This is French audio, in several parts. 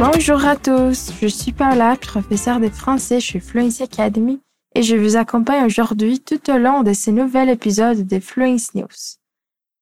Bonjour à tous, je suis Paula, professeure de français chez Fluency Academy et je vous accompagne aujourd'hui tout au long de ce nouvel épisode de Fluency News.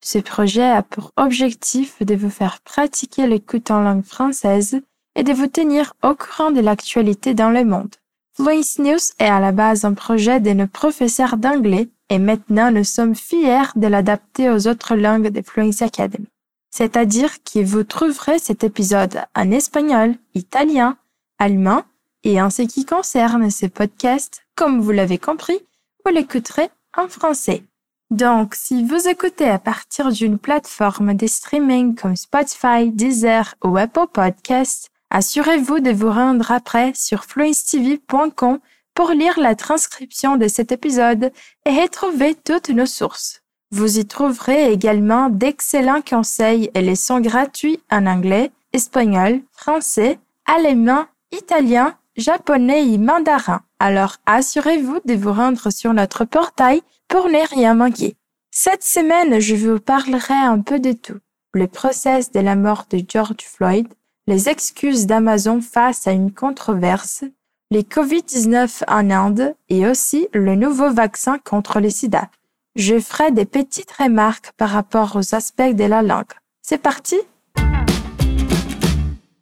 Ce projet a pour objectif de vous faire pratiquer l'écoute en langue française et de vous tenir au courant de l'actualité dans le monde. Fluency News est à la base un projet de nos professeurs d'anglais et maintenant nous sommes fiers de l'adapter aux autres langues de Fluency Academy. C'est-à-dire que vous trouverez cet épisode en espagnol, italien, allemand et en ce qui concerne ce podcast, comme vous l'avez compris, vous l'écouterez en français. Donc, si vous écoutez à partir d'une plateforme de streaming comme Spotify, Deezer ou Apple Podcasts, assurez-vous de vous rendre après sur fluencetv.com pour lire la transcription de cet épisode et retrouver toutes nos sources. Vous y trouverez également d'excellents conseils et leçons gratuits en anglais, espagnol, français, allemand, italien, japonais et mandarin. Alors assurez-vous de vous rendre sur notre portail pour ne rien manquer. Cette semaine, je vous parlerai un peu de tout. Le procès de la mort de George Floyd, les excuses d'Amazon face à une controverse, les COVID-19 en Inde et aussi le nouveau vaccin contre le sida. Je ferai des petites remarques par rapport aux aspects de la langue. C'est parti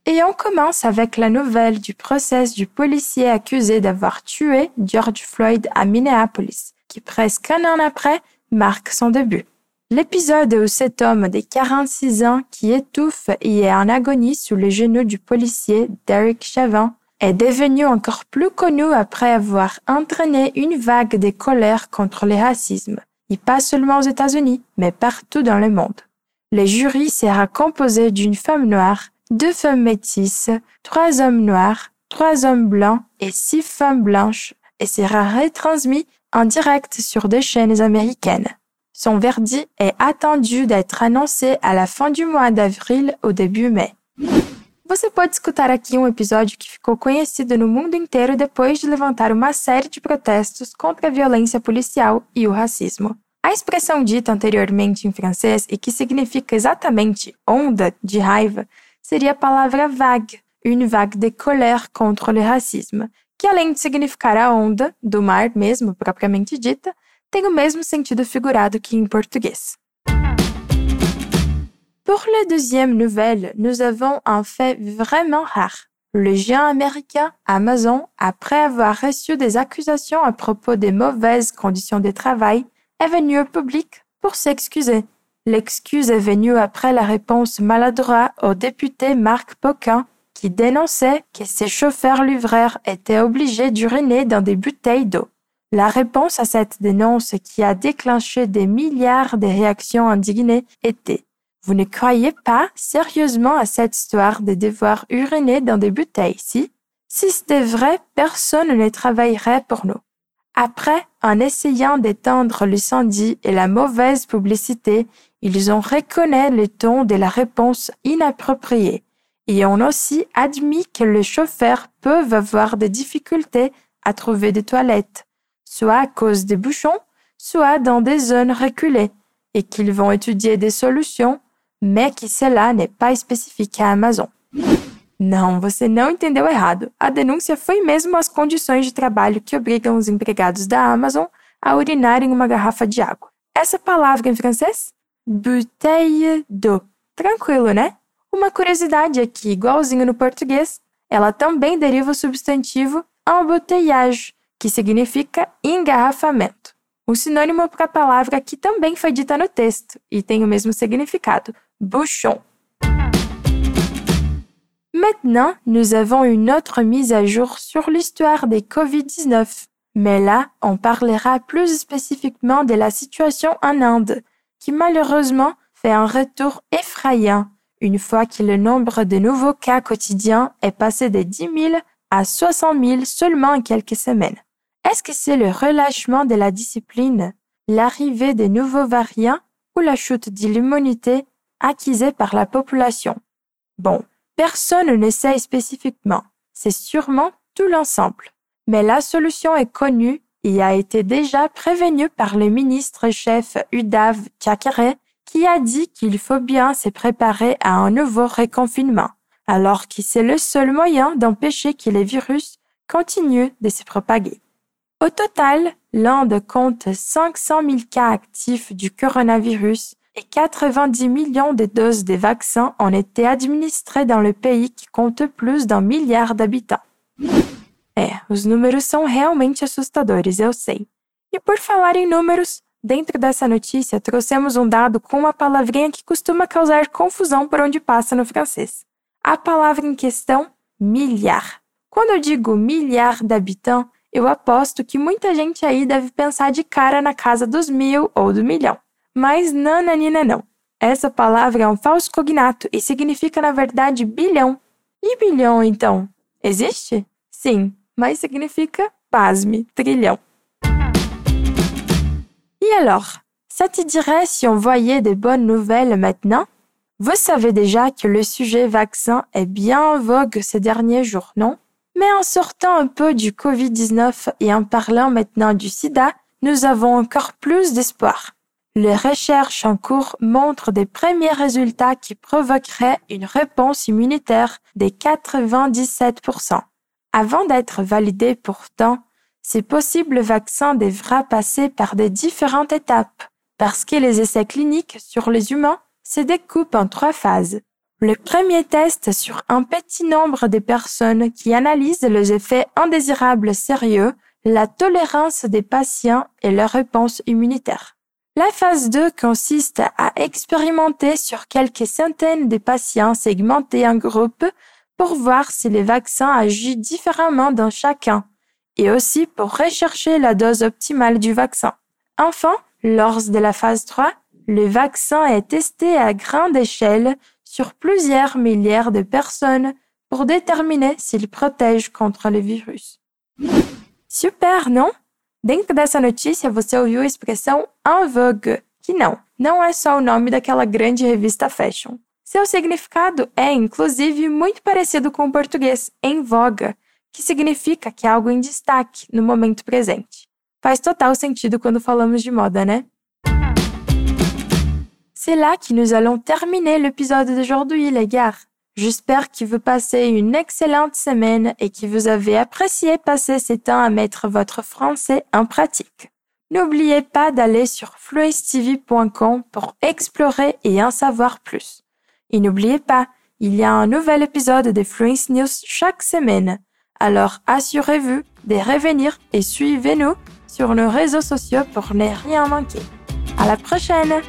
Et on commence avec la nouvelle du procès du policier accusé d'avoir tué George Floyd à Minneapolis, qui presque un an après marque son début. L'épisode où cet homme de 46 ans qui étouffe et est en agonie sous les genoux du policier Derek Chauvin est devenu encore plus connu après avoir entraîné une vague de colère contre le racisme, et pas seulement aux États-Unis, mais partout dans le monde. Le jury sera composé d'une femme noire, deux femmes métisses, trois hommes noirs, trois hommes blancs et six femmes blanches et sera retransmis en direct sur des chaînes américaines. Son verdict est attendu d'être annoncé à la fin du mois d'avril ou début mai. Você pode escutar aqui um episódio que ficou conhecido no mundo inteiro depois de levantar uma série de protestos contra a violência policial e o racismo. A expressão dita anteriormente em francês e que significa exatamente onda de raiva seria a palavra vague, une vague de colère contre le racisme, que além de significar a onda do mar mesmo propriamente dita, tem o mesmo sentido figurado que em português. Pour la deuxième nouvelle, nous avons un fait vraiment rare. Le géant américain Amazon, après avoir reçu des accusations à propos des mauvaises conditions de travail, est venu au public pour s'excuser. L'excuse est venue après la réponse maladroite au député Marc Poquin qui dénonçait que ses chauffeurs-livreurs étaient obligés d'uriner dans des bouteilles d'eau. La réponse à cette dénonce qui a déclenché des milliards de réactions indignées était vous ne croyez pas sérieusement à cette histoire de devoir uriner dans des bouteilles, si? Si c'était vrai, personne ne travaillerait pour nous. Après, en essayant d'étendre l'incendie et la mauvaise publicité, ils ont reconnu le ton de la réponse inappropriée et ont aussi admis que les chauffeurs peuvent avoir des difficultés à trouver des toilettes, soit à cause des bouchons, soit dans des zones reculées, et qu'ils vont étudier des solutions mais que cela n'est pas spécifique à Amazon. Não, você não entendeu errado. A denúncia foi mesmo as condições de trabalho que obrigam os empregados da Amazon a urinar em uma garrafa de água. Essa palavra em francês? Bouteille d'eau. Tranquilo, né? Uma curiosidade é que, igualzinho no português, ela também deriva o substantivo embouteillage, que significa engarrafamento. O sinônimo para a palavra aqui também foi dita no texto e tem o mesmo significado, bouchon. Maintenant, nous avons une autre mise à jour sur l'histoire des Covid-19. Mais là, on parlera plus spécifiquement de la situation en Inde, qui malheureusement fait un retour effrayant une fois que le nombre de nouveaux cas quotidiens est passé de 10 000 à 60 000 seulement en quelques semaines. Est-ce que c'est le relâchement de la discipline, l'arrivée des nouveaux variants ou la chute de l'immunité acquise par la population? Bon, personne ne sait spécifiquement. C'est sûrement tout l'ensemble. Mais la solution est connue et a été déjà prévenue par le ministre-chef Udav Thackeray qui a dit qu'il faut bien se préparer à un nouveau reconfinement. alors que c'est le seul moyen d'empêcher que les virus continuent de se propager. Au total, l'Inde compte 500 000 cas actifs du coronavirus et 90 millions de doses de vaccins ont été administrées dans le pays qui compte plus d'un milliard d'habitants. É, os números são realmente assustadores, eu sei. E por falar em números, dentro dessa notícia trouxemos um dado com uma palavrinha que costuma causar confusão por onde passa no francês. A palavra em questão, milhar. Quando eu digo milhar d'habitants, eu aposto que muita gente aí deve pensar de cara na casa dos mil ou do milhão. Mas nananina não. Essa palavra é um falso cognato e significa, na verdade, bilhão. E bilhão, então? Existe? Sim, mas significa, pasme, trilhão. Et alors, ça te dirait si on voyait des bonnes nouvelles maintenant? Vous savez déjà que le sujet vaccin est bien en vogue ces derniers jours, non? Mais en sortant un peu du Covid-19 et en parlant maintenant du sida, nous avons encore plus d'espoir. Les recherches en cours montrent des premiers résultats qui provoqueraient une réponse immunitaire de 97%. Avant d'être validé pourtant, ces possibles vaccins devra passer par des différentes étapes, parce que les essais cliniques sur les humains se découpent en trois phases. Le premier test sur un petit nombre de personnes qui analysent les effets indésirables sérieux, la tolérance des patients et leur réponse immunitaire. La phase 2 consiste à expérimenter sur quelques centaines de patients segmentés en groupes pour voir si les vaccins agissent différemment dans chacun et aussi pour rechercher la dose optimale du vaccin. Enfin, lors de la phase 3, le vaccin est testé à grande échelle sur plusieurs milliards de personnes pour déterminer s'il protège contre le virus. Super, não? Dentro dessa notícia você ouviu a expressão en vogue, que não, não é só o nome daquela grande revista fashion. Seu significado é, inclusive, muito parecido com o português em voga, que significa que é algo em destaque no momento presente. Faz total sentido quando falamos de moda, né? C'est là que nous allons terminer l'épisode d'aujourd'hui, les gars. J'espère que vous passez une excellente semaine et que vous avez apprécié passer ce temps à mettre votre français en pratique. N'oubliez pas d'aller sur fluencetv.com pour explorer et en savoir plus. Et n'oubliez pas, il y a un nouvel épisode de Fluence News chaque semaine. Alors assurez-vous de revenir et suivez-nous sur nos réseaux sociaux pour ne rien manquer. À la prochaine!